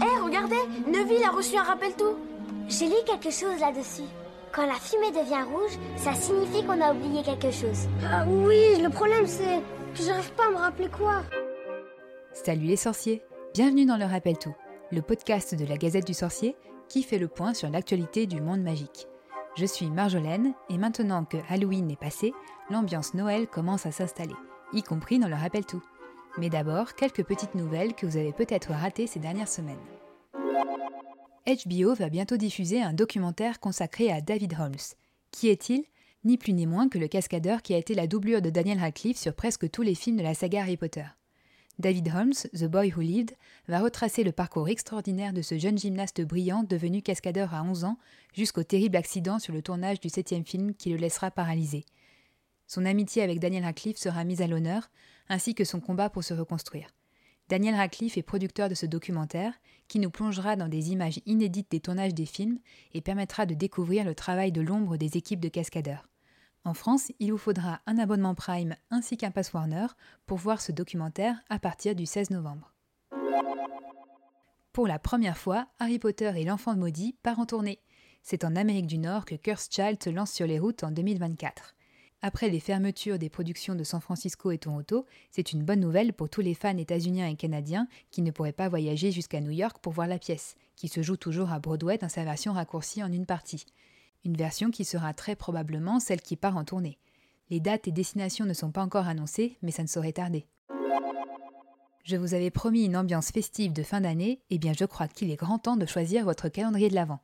Hé, regardez Neville a reçu un rappel tout J'ai lu quelque chose là-dessus. Quand la fumée devient rouge, ça signifie qu'on a oublié quelque chose. Ah oui, le problème c'est que j'arrive pas à me rappeler quoi. Salut les sorciers Bienvenue dans le Rappel Tout, le podcast de la Gazette du Sorcier qui fait le point sur l'actualité du monde magique. Je suis Marjolaine et maintenant que Halloween est passé, l'ambiance Noël commence à s'installer, y compris dans le Rappel Tout. Mais d'abord, quelques petites nouvelles que vous avez peut-être ratées ces dernières semaines. HBO va bientôt diffuser un documentaire consacré à David Holmes. Qui est-il? Ni plus ni moins que le cascadeur qui a été la doublure de Daniel Radcliffe sur presque tous les films de la saga Harry Potter. David Holmes, The Boy Who Lived, va retracer le parcours extraordinaire de ce jeune gymnaste brillant devenu cascadeur à 11 ans jusqu'au terrible accident sur le tournage du septième film qui le laissera paralysé. Son amitié avec Daniel Radcliffe sera mise à l'honneur, ainsi que son combat pour se reconstruire. Daniel Radcliffe est producteur de ce documentaire, qui nous plongera dans des images inédites des tournages des films et permettra de découvrir le travail de l'ombre des équipes de cascadeurs. En France, il vous faudra un abonnement Prime ainsi qu'un pass Warner pour voir ce documentaire à partir du 16 novembre. Pour la première fois, Harry Potter et l'enfant maudit part en tournée. C'est en Amérique du Nord que Cursed Child se lance sur les routes en 2024. Après les fermetures des productions de San Francisco et Toronto, c'est une bonne nouvelle pour tous les fans états-uniens et canadiens qui ne pourraient pas voyager jusqu'à New York pour voir la pièce, qui se joue toujours à Broadway dans sa version raccourcie en une partie. Une version qui sera très probablement celle qui part en tournée. Les dates et destinations ne sont pas encore annoncées, mais ça ne saurait tarder. Je vous avais promis une ambiance festive de fin d'année, et eh bien je crois qu'il est grand temps de choisir votre calendrier de l'Avent.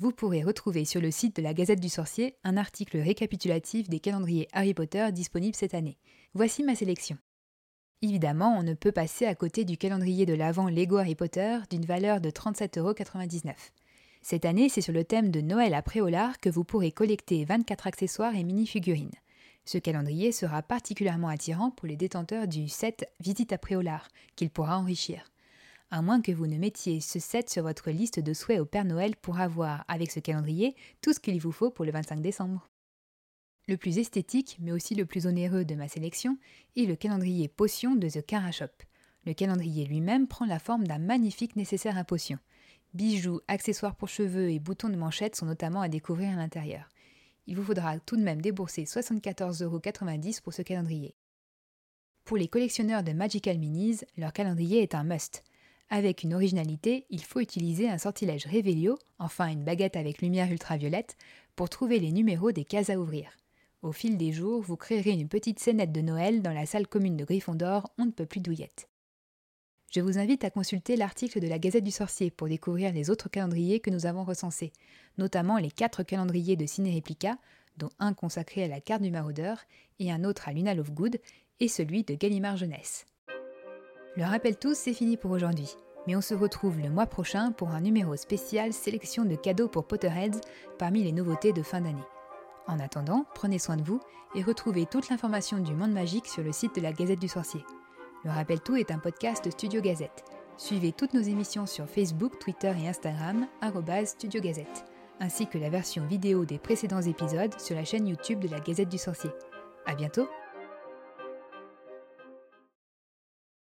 Vous pourrez retrouver sur le site de la Gazette du Sorcier un article récapitulatif des calendriers Harry Potter disponibles cette année. Voici ma sélection. Évidemment, on ne peut passer à côté du calendrier de l'Avent Lego Harry Potter d'une valeur de 37,99€. Cette année, c'est sur le thème de Noël à Préolard que vous pourrez collecter 24 accessoires et mini-figurines. Ce calendrier sera particulièrement attirant pour les détenteurs du set Visite à Préolard, qu'il pourra enrichir. À moins que vous ne mettiez ce set sur votre liste de souhaits au Père Noël pour avoir, avec ce calendrier, tout ce qu'il vous faut pour le 25 décembre. Le plus esthétique, mais aussi le plus onéreux de ma sélection, est le calendrier potion de The Carashop. Le calendrier lui-même prend la forme d'un magnifique nécessaire à potions. Bijoux, accessoires pour cheveux et boutons de manchette sont notamment à découvrir à l'intérieur. Il vous faudra tout de même débourser 74,90€ pour ce calendrier. Pour les collectionneurs de Magical Minis, leur calendrier est un must. Avec une originalité, il faut utiliser un sortilège Revelio, enfin une baguette avec lumière ultraviolette, pour trouver les numéros des cases à ouvrir. Au fil des jours, vous créerez une petite scénette de Noël dans la salle commune de Gryffondor, on ne peut plus douillette. Je vous invite à consulter l'article de la Gazette du Sorcier pour découvrir les autres calendriers que nous avons recensés, notamment les quatre calendriers de Ciné Replica, dont un consacré à la carte du maraudeur et un autre à Luna Lovegood, et celui de Gallimard Jeunesse. Le rappel tous, c'est fini pour aujourd'hui. Mais on se retrouve le mois prochain pour un numéro spécial sélection de cadeaux pour Potterheads parmi les nouveautés de fin d'année. En attendant, prenez soin de vous et retrouvez toute l'information du monde magique sur le site de la Gazette du Sorcier. Le Rappel Tout est un podcast Studio Gazette. Suivez toutes nos émissions sur Facebook, Twitter et Instagram, Studio Gazette, ainsi que la version vidéo des précédents épisodes sur la chaîne YouTube de la Gazette du Sorcier. À bientôt!